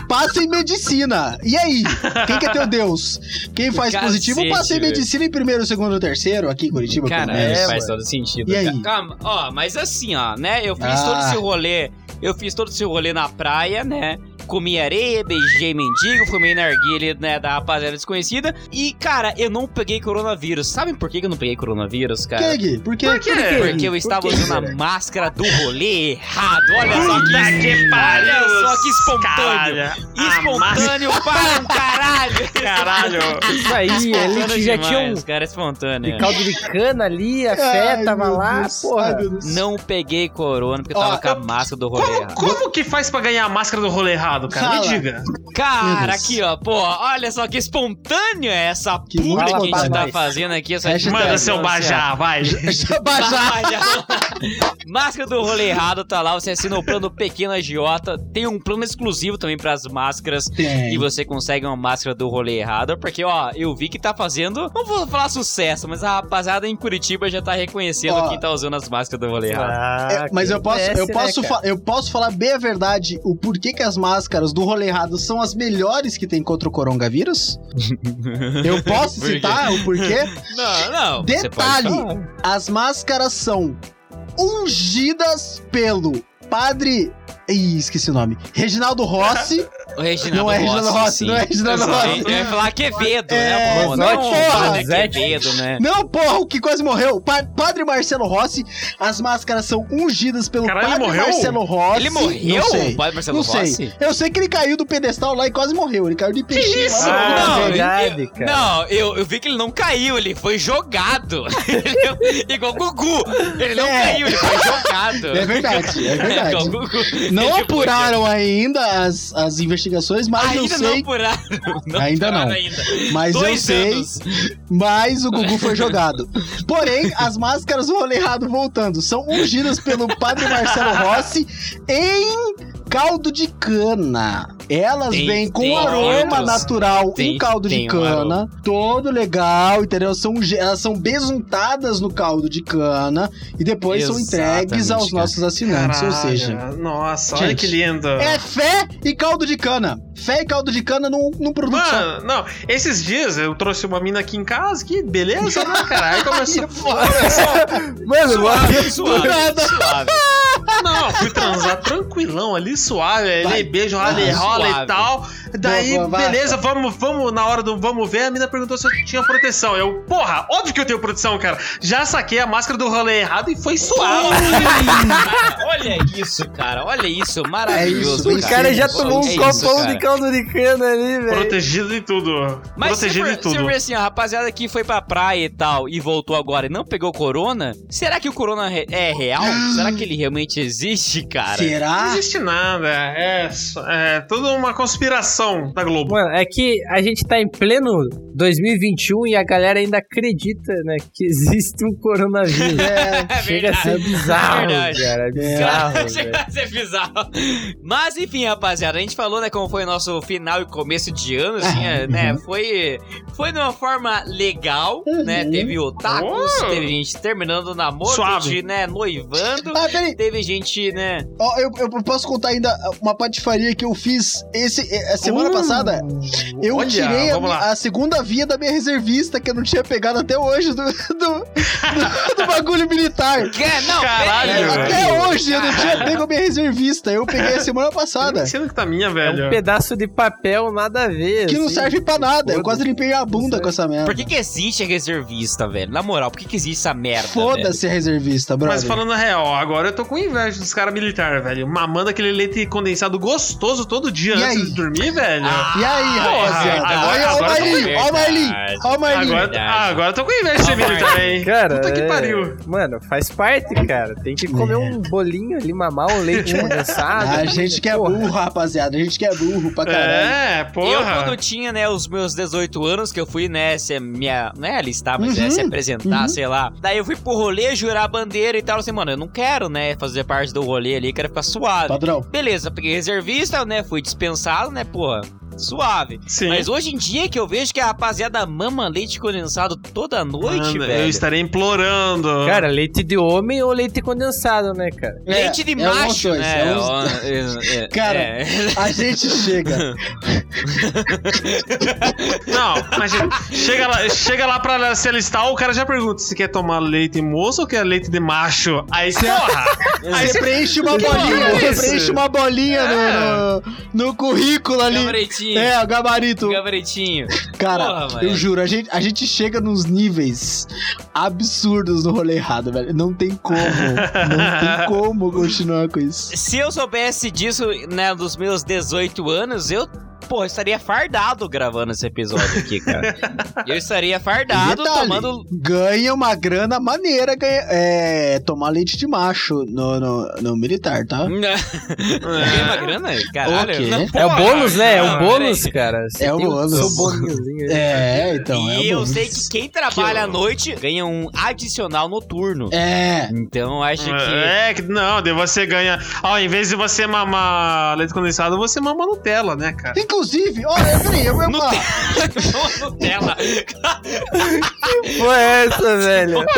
passa em medicina. E aí? Quem que é teu Deus? Quem faz Cacete, positivo passa em medicina em primeiro, segundo, terceiro, aqui em Curitiba, Cara, pelo menos. é, faz mano. todo sentido. E cara. aí? Calma, ó, mas assim, ó, né? Eu fiz Ah. todo esse rolê. Eu fiz todo esse rolê na praia, né? Comi areia, beijei mendigo, fumei narguilha, né, da rapaziada desconhecida. E, cara, eu não peguei coronavírus. Sabem por que eu não peguei coronavírus, cara? Que, Gui? Por quê? Por quê? Porque eu estava Por quê, usando a máscara do rolê errado. Olha só que, que pariu. Olha só que espontâneo. Caralho. Espontâneo para um caralho. Caralho. Isso aí, ele já tinha um cara, é espontâneo. de caldo de cana ali, a fé tava meu lá, Deus. porra. Ai, meu Deus. Não peguei corona porque eu Ó, tava com a máscara do rolê Como, errado. como que faz pra ganhar a máscara do rolê errado, cara? Fala. Me diga. Cara, aqui, ó, pô, olha só que espontâneo é essa Que publi que a gente tá pra fazendo aqui. Essa Hashtag Manda seu bajá, vai. Bajar. Máscara do rolê errado tá lá, você assina o plano Pequeno Agiota. Tem um plano exclusivo também pras máscaras. Tem. E você consegue uma máscara do rolê errado. Porque, ó, eu vi que tá fazendo. Não vou falar sucesso, mas a rapaziada em Curitiba já tá reconhecendo Ó. quem tá usando as máscaras do rolê errado. Ah, É, mas eu posso, eu, posso né, fa- cara? eu posso falar bem a verdade o porquê que as máscaras do rolê errado são as melhores que tem contra o coronavírus? eu posso citar o porquê? Não, não. Detalhe, as máscaras são ungidas pelo padre... Ih, esqueci o nome. Reginaldo Rossi. O Reginaldo não é Reginaldo Rossi, não é Reginaldo. Rossi. Eu ia falar Quevedo, É, né? Pô, não, Rosetti. Quevedo, né? Não, porra, o que quase morreu. Pa- Padre Marcelo Rossi. As máscaras são ungidas pelo Caralho, Padre ele morreu? Marcelo Rossi. Ele morreu, Não sei. o Padre Marcelo Não sei. Rossi? Eu sei que ele caiu do pedestal lá e quase morreu. Ele caiu de peixinho lá. no- Ah, não, verdade, eu, cara. Não, eu, eu vi que ele não caiu, ele foi jogado. Ele- Igual o Gugu. Ele não É. caiu, ele foi jogado. É verdade, é verdade. Igual o Gugu. Não apuraram ainda as, as investigações, mas Ainda eu não sei. apuraram. Não Ainda não. Ainda. Mas eu Dois sei. anos. Mas o Gugu foi jogado. Porém, as máscaras do rolê errado voltando são ungidas pelo Padre Marcelo Rossi em caldo de cana. Elas Tem- vêm com tem aroma natural Tem- em caldo de tem um cana. todo legal, entendeu? São, elas são besuntadas no caldo de cana e depois são entregues Exatamente, aos cara. nossos assinantes. Ou seja, Nossa, olha Gente, que lindo. é fé e caldo de cana. Fé e caldo de cana num, num produto só. Mano, não, esses dias eu trouxe uma mina aqui em casa, que beleza, né, cara? Aí começou. Mano, Suave, suave, nada. suave. Não, fui transar tranquilão ali, suave, ali, Vai. beijo, rala e Ah, rola suave. e tal. Daí, Boa, beleza, vamos, vamos, na hora do vamos ver, a mina perguntou se eu tinha proteção. Eu, porra, óbvio que eu tenho proteção, cara. Já saquei a máscara do rolê errado e foi suave. Olha isso, cara. Olha isso, maravilhoso. É isso, o cara já Isso, tomou um É isso, copão cara. de caldo de cana ali, velho. Protegido de tudo. Mas Protegido se de tudo. se assim, a rapaziada que foi pra praia e tal e voltou agora e não pegou corona, será que o corona é real? será que ele realmente existe, cara? Não Será? existe nada. É, é toda uma conspiração da Globo. Mano, é que a gente tá em pleno 2021 e a galera ainda acredita, né, que existe um coronavírus. É, É Chega a ser verdade. bizarro, É cara. É bizarro, Chega velho. a ser bizarro. Mas enfim, rapaziada, a gente falou, né, como foi o nosso final e começo de ano, assim, é, né? Foi, foi de uma forma legal, né? Uhum. Teve otakus, Oh. teve gente terminando o namoro, Suave. gente, né, noivando. Ah, peraí. Teve gente, né? Ó, eu, eu posso contar ainda uma patifaria que eu fiz esse, a semana Uh, passada. Eu olha, tirei a, a segunda via da minha reservista, que eu não tinha pegado até hoje do, do, do- do bagulho militar. Que, não, Caralho, velho. Até hoje eu não tinha pego a minha reservista. Eu peguei a semana passada. Sendo que tá minha, É velho. um pedaço de papel, nada a ver. Que não assim. serve pra nada. Eu quase limpei a bunda com essa merda. Por que, que existe a reservista, velho? Na moral, por que, que existe essa merda? Foda-se a reservista, brother. Mas falando a real, agora eu tô com inveja dos caras militares, velho. Mamando aquele leite condensado gostoso todo dia E antes aí? de dormir, velho. E aí, Porra, rapaziada? agora- Olha, o eu Marlinho, ó o Marlinho, ó o Marlinho. agora, ah, agora eu tô com inveja de milho também. Cara, Puta que é- pariu. Mano, faz parte, cara. Tem que comer um bolinho ali, mamar um leite condensado. A gente que é burro, rapaziada. A gente que é burro pra caralho. É, Eu, porra. quando tinha, né, os meus 18 anos, que eu fui, né, se minha, não é alistar, mas é Uhum, se apresentar, uhum. sei lá. Daí eu fui pro rolê, jurar a bandeira e tal, assim, mano, eu não quero, né, fazer parte do rolê ali, quero ficar suave. Padrão. Beleza, peguei reservista, né, fui dispensado, né, porra, suave. Sim. Mas hoje em dia que eu vejo que a rapaziada mama leite condensado toda noite, Mano, velho. eu estarei implorando. Cara, leite de homem ou leite condensado, né, cara? Leite de é macho, dois, né? é uns- Ó, é- é- Cara, é. A gente chega. Não, imagina. chega lá, chega lá pra se alistar, o cara já pergunta se quer tomar leite moço ou quer leite de macho. Aí, porra! Aí Você preenche uma bolinha, é você preenche uma bolinha no, no, no currículo ali. Gabaritinho. É, o gabarito. Gabaritinho. Cara, Porra, mano. eu juro, a gente, a gente chega nos níveis absurdos no rolê errado, velho. Não tem como. não tem como continuar com isso. Se eu soubesse disso, né, dos meus 18 anos, eu, pô, estaria fardado gravando esse episódio aqui, cara. eu estaria fardado Detalhe, tomando. Ganha uma grana maneira ganha, é, tomar leite de macho no, no, no militar, tá? Ganhei uma grana? Caralho. O quê? não, É o porra, bônus, né? É não, o bônus, cara. Você É o bônus. bônusinho aí. É, então. é e eu bom. sei que quem trabalha à noite ganha um adicional noturno. É. Então acho que. É, que não, você ganha. Ó, em vez de você mamar leite condensado, você mama Nutella, né, cara? Inclusive, olha, peraí, eu, eu, Não Nutella. Pô, é essa, velho? É,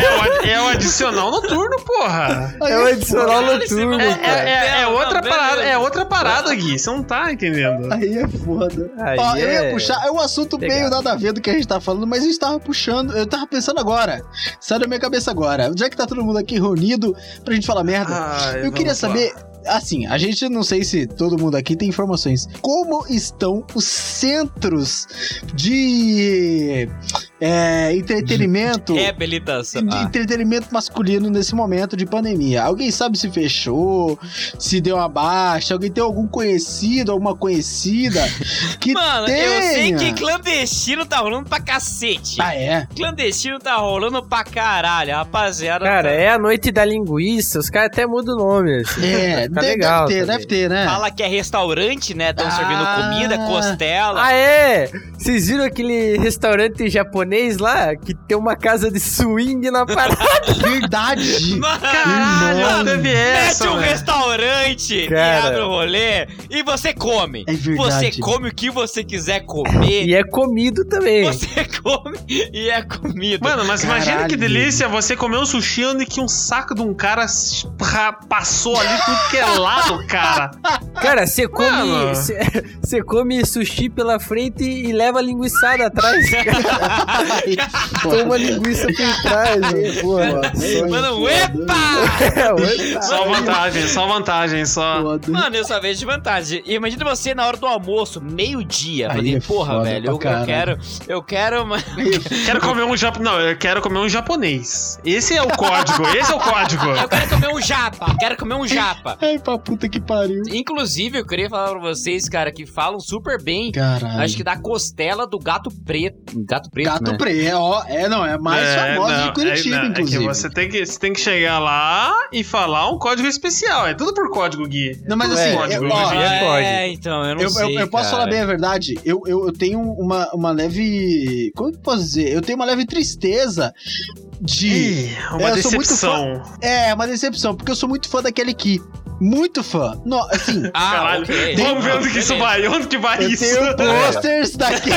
é, o, é o adicional noturno, porra. É o adicional Caralho, você noturno, mamou É, cara. é- é outra não, parada, é outra parada, Gui. Você não tá entendendo. Aí é foda. Aí Ó, eu ia é puxar, é um assunto meio pegado. nada a ver do que a gente tá falando, mas eu estava puxando, eu tava pensando agora. Saiu da minha cabeça agora. Já que tá todo mundo aqui reunido pra gente falar merda, Ai, eu queria lá. saber. Assim, a gente não sei se todo mundo aqui tem informações. Como estão os centros de é, entretenimento? Reabilitação. de Ah. entretenimento masculino nesse momento de pandemia. Alguém sabe se fechou, se deu uma baixa, alguém tem algum conhecido, alguma conhecida que Mano, tenha. eu sei que clandestino tá rolando pra cacete. Ah, é? Clandestino tá rolando pra caralho, rapaziada. Cara, tá- é a noite da linguiça, os caras até mudam o nome. Assim. É, De- legal deve ter, também. deve ter, né? Fala que é restaurante, né? Estão servindo Ah. comida, costela. Ah, é? Vocês viram aquele restaurante japonês lá que tem uma casa de swing na parada? Verdade! Caralho, Irmão. teve Mete essa, um restaurante Cara. e abre o rolê e você come. É verdade. Você come o que você quiser comer. e é comido também. Você come e é comida. Mano, mas imagina Caralho. que delícia você comer um sushi onde que um saco de um cara passou ali tudo que é lado, cara. Cara, você come, você come sushi pela frente e leva a linguiçada atrás. Toma linguiça por trás, né? Porra. Mano, epa! É, Só vantagem, só vantagem, só. Foda. Mano, eu só vejo de vantagem. Imagina você na hora do almoço, meio-dia. Falei, é porra, velho, eu, eu quero. Eu quero. uma- Quero comer um japonês. Não, eu quero comer um japonês. Esse é o código, esse é o código. Eu quero comer um japa. Quero comer um japa. Ai, pra puta que pariu. Inclusive, eu queria falar pra vocês, cara, que falam super bem. Caralho. Acho que da costela do gato preto. Gato preto, Gato né? preto, ó. É, não, é mais É, famosa não, de Curitiba, é, não, inclusive. É que você tem que, você tem que chegar lá e falar um código especial. É tudo por código, Gui. Não, mas assim, por código, eu- ó, Gui. é pode. É, então, eu não Eu, eu- sei, eu posso cara. falar bem a verdade. Eu, eu, eu tenho uma, uma leve. Como que eu posso dizer? Eu tenho uma leve tristeza de. Ih, uma eu sou muito decepção. É, uma decepção, porque eu sou muito fã daquele Ki. Muito fã. No, assim, Ah, Caralho. ok. Vamos ver Não, onde que isso vai. Onde que vai eu isso? tenho posters daqui.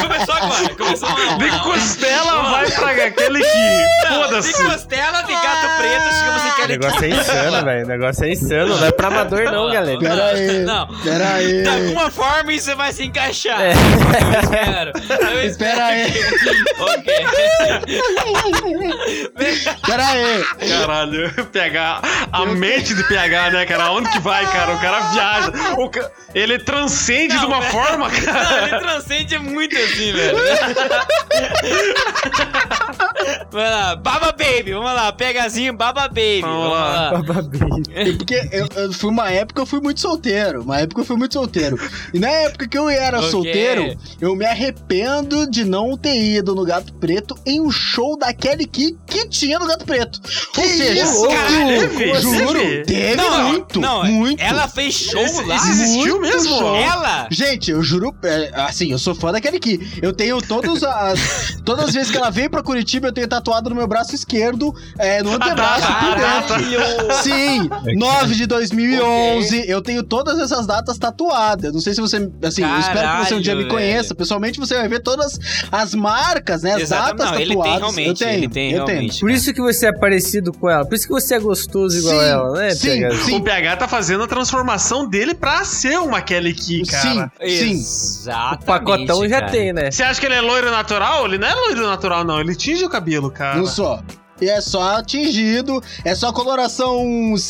Começou agora, começou agora. De costela vai pra aquele que. Foda-se. De costela, de gato preto, chegamos em O aquele negócio é insano, velho. O negócio é insano. Não é pra amador, não, galera. Pera aí. Não. Pera aí. De alguma forma isso vai se encaixar. É. Eu espero. Eu Espera aí. Ok. Vem cá. Pera aí. Caralho, PH. A mente de PH, né, cara? Onde que vai, cara? O cara viaja. O ca- Ele transcende Não, de uma velho. forma, Não, cara. ele transcende é muito assim, velho. Vai lá, Baba Baby, vamos lá, pegazinho Baba Baby. Vamos lá. É Porque eu, eu fui uma época eu fui muito solteiro. Uma época eu fui muito solteiro. E na época que eu era Ok. solteiro, eu me arrependo de não ter ido no Gato Preto em um show da Kelly Key que tinha no Gato Preto. Ou seja, isso, eu- caralho, teve? juro, Teve? Não, muito, não, muito. ela fez show Esse- lá. existiu mesmo? show. Ela? Gente, eu juro, é, assim, eu sou fã da Kelly Key. Eu tenho todas as. todas as vezes que ela veio pra Curitiba, eu tenho tatuado no meu braço esquerdo, é, no antebraço por dentro. Caralho! Sim, 9 de 2011. Eu tenho todas essas datas tatuadas. Não sei se você. Assim, eu espero que você um dia me Caralho, conheça. velho. Pessoalmente, você vai ver todas as marcas, né? As Exato, datas não, ele tatuadas. tem realmente, eu tenho, ele tem eu realmente. Por isso que você é parecido com ela. Por isso que você é gostoso igual Sim, ela, né, sim, PH? sim. O PH tá fazendo a transformação dele pra ser uma Kelly Key, cara. Sim, sim. Exatamente. O pacotão já cara. tem, né? Você acha que ele é loiro natural? Ele não é loiro natural, não. Ele tinge o cabelo, cara. Não só. E é só tingido, é só coloração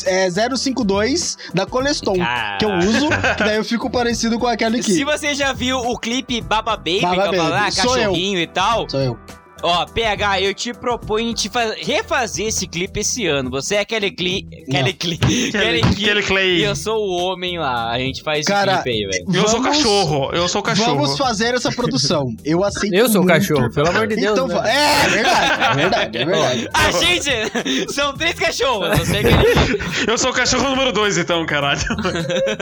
é, 052 da Coleston Cara. que eu uso, que daí eu fico parecido com aquele Se aqui. você já viu o clipe Baba Baby, Baba que Baby, ah, sou eu. cachorrinho e tal, Sou eu. Ó, PH, eu te proponho te fa- refazer esse clipe esse ano. Você é aquele cli... Aquele cli... Kelly, Aquele Kelly E Clay. eu sou o homem lá. A gente faz Cara, esse clipe aí, velho. Eu sou Vamos- cachorro. Eu sou cachorro. Vamos fazer essa produção. Eu aceito Eu sou o cachorro, pelo amor de Deus. Então, né? é, é verdade, é verdade, é verdade. A gente são três cachorros. Você é aquele... Eu sou o cachorro número 2, então, caralho.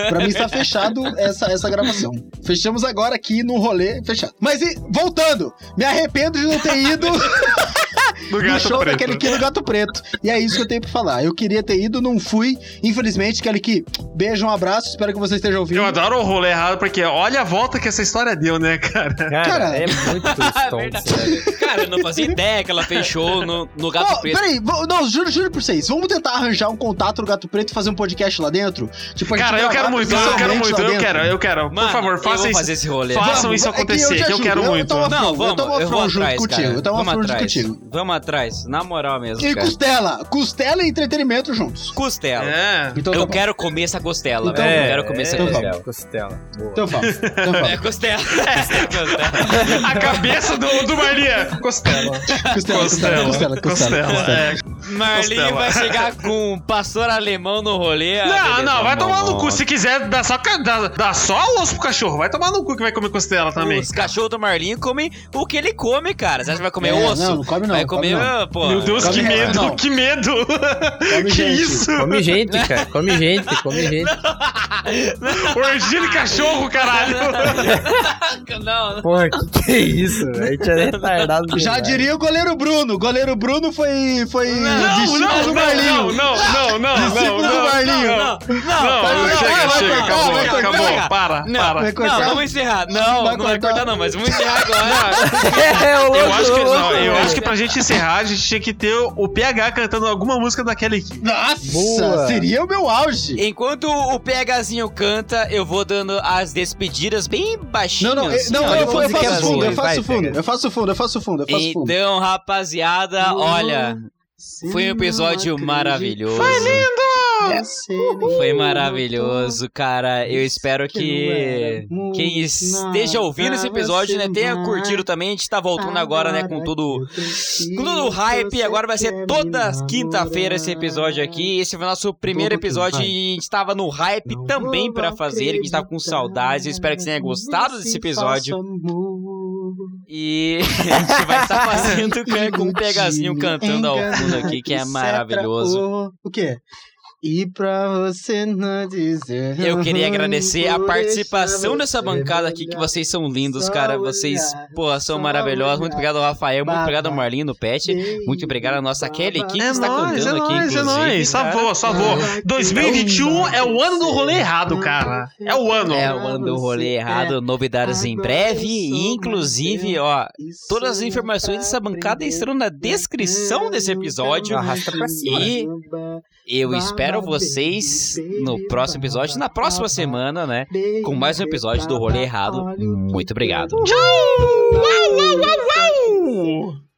Pra mim está fechado essa, essa gravação. Fechamos agora aqui no rolê fechado. Mas e, voltando, me arrependo de não ter ido Querido. Do gato show preto. daquele aqui do Gato Preto. E é isso que eu tenho pra falar. Eu queria ter ido, não fui. Infelizmente, aquele que beijo, um abraço, espero que você esteja ouvindo. Eu adoro o rolê errado, porque olha a volta que essa história deu, né, cara? Cara, Cara, é muito É sério. Cara, eu não fazia ideia que ela fez show no, no Gato Ó, Preto. peraí, não, juro, juro por vocês. Vamos tentar arranjar um contato no Gato Preto e fazer um podcast lá dentro? Tipo, Cara, eu quero muito, eu quero muito, eu quero, eu quero. Mano, Por favor, eu faça vou isso. fazer esse rolê. Façam Vamos, isso é que eu acontecer, que eu quero Eu muito. Não, Eu vamos, tomo eu vou afronto junto contigo, eu tomo afronto contigo. Vamos atrás, na moral mesmo, E cara. costela. Costela e entretenimento juntos. Costela. É. Então eu tá bom. quero comer essa costela, Então velho. Eu É, quero comer essa é, costela. Costela. Boa. Então fala. Então fala. É costela. costela. A cabeça do, do Maria. Costela. Costela, costela, costela, costela. É. Marlinho Costela. vai chegar com um pastor alemão no rolê. Não, beleza, não, vai tomar no cu. Se quiser dar só, dar, dar só o osso pro cachorro, vai tomar no cu que vai comer costela também. Os cachorros do Marlinho comem o que ele come, cara. Você acha que vai comer É, osso? não, não come não, Vai come comer, não. ah, pô. Meu Deus, come que não, medo, não. que medo. que gente. isso? Come gente, cara. Come gente, come gente. Orgia de cachorro, caralho. Não, não. Porra, que que é isso, velho? A gente é retardado Já demais. diria o goleiro Bruno. O goleiro Bruno foi, foi Não, discípulo não, do não, Marlinho. não, não, não, não, Discípulo não, do não, Marlinho. não, Não, não, não, chega, chega, vai acabou, acabou, para, Não, para. Vai cortar? Não, vamos encerrar. Não, Vai não vai cortar? não, mas vamos encerrar agora. É, louco, Eu acho, que, não, eu acho que pra gente encerrar, a gente tinha que ter o PH cantando alguma música daquela equipe. Nossa, Boa. seria o meu auge. Enquanto o PHzinho canta, eu vou dando as despedidas bem baixinho. Não, não, assim, não, ó, eu, de eu faço fundo, eu assim. faço Vai, fundo, eu faço fundo, eu faço fundo, eu faço fundo. Então, rapaziada, olha, foi um episódio maravilhoso. Foi lindo! Foi maravilhoso, cara. Eu espero que quem esteja ouvindo esse episódio, né, tenha curtido também. A gente tá voltando agora, né, com tudo, com todo o hype. Agora vai ser toda quinta-feira esse episódio aqui. Esse foi o nosso primeiro episódio e a gente tava no hype também pra fazer a gente tava com saudades. Eu espero que você tenha gostado desse episódio. E a gente vai estar fazendo com- com um pegazinho cantando ao fundo aqui, que é maravilhoso. O quê? E pra você não dizer. Eu queria agradecer a participação dessa bancada aqui, que vocês são lindos, cara. Vocês, pô, são maravilhosos. Muito obrigado ao Rafael, muito obrigado ao Marlinho no Pet. Muito obrigado à nossa Kelly aqui, que É está nóis, é cantando aqui, nóis, é inclusive. nóis. cara. Salvou, salvou. 2021 é o ano do rolê errado, cara. É o ano. É, o ano do rolê errado, novidades em breve. E, inclusive, ó, todas as informações dessa bancada estarão na descrição desse episódio. Arrasta pra cima. E eu espero vocês no próximo episódio, na próxima semana, né? Com mais um episódio do Rolê Errado. Muito obrigado. Uau, uau, uau, uau.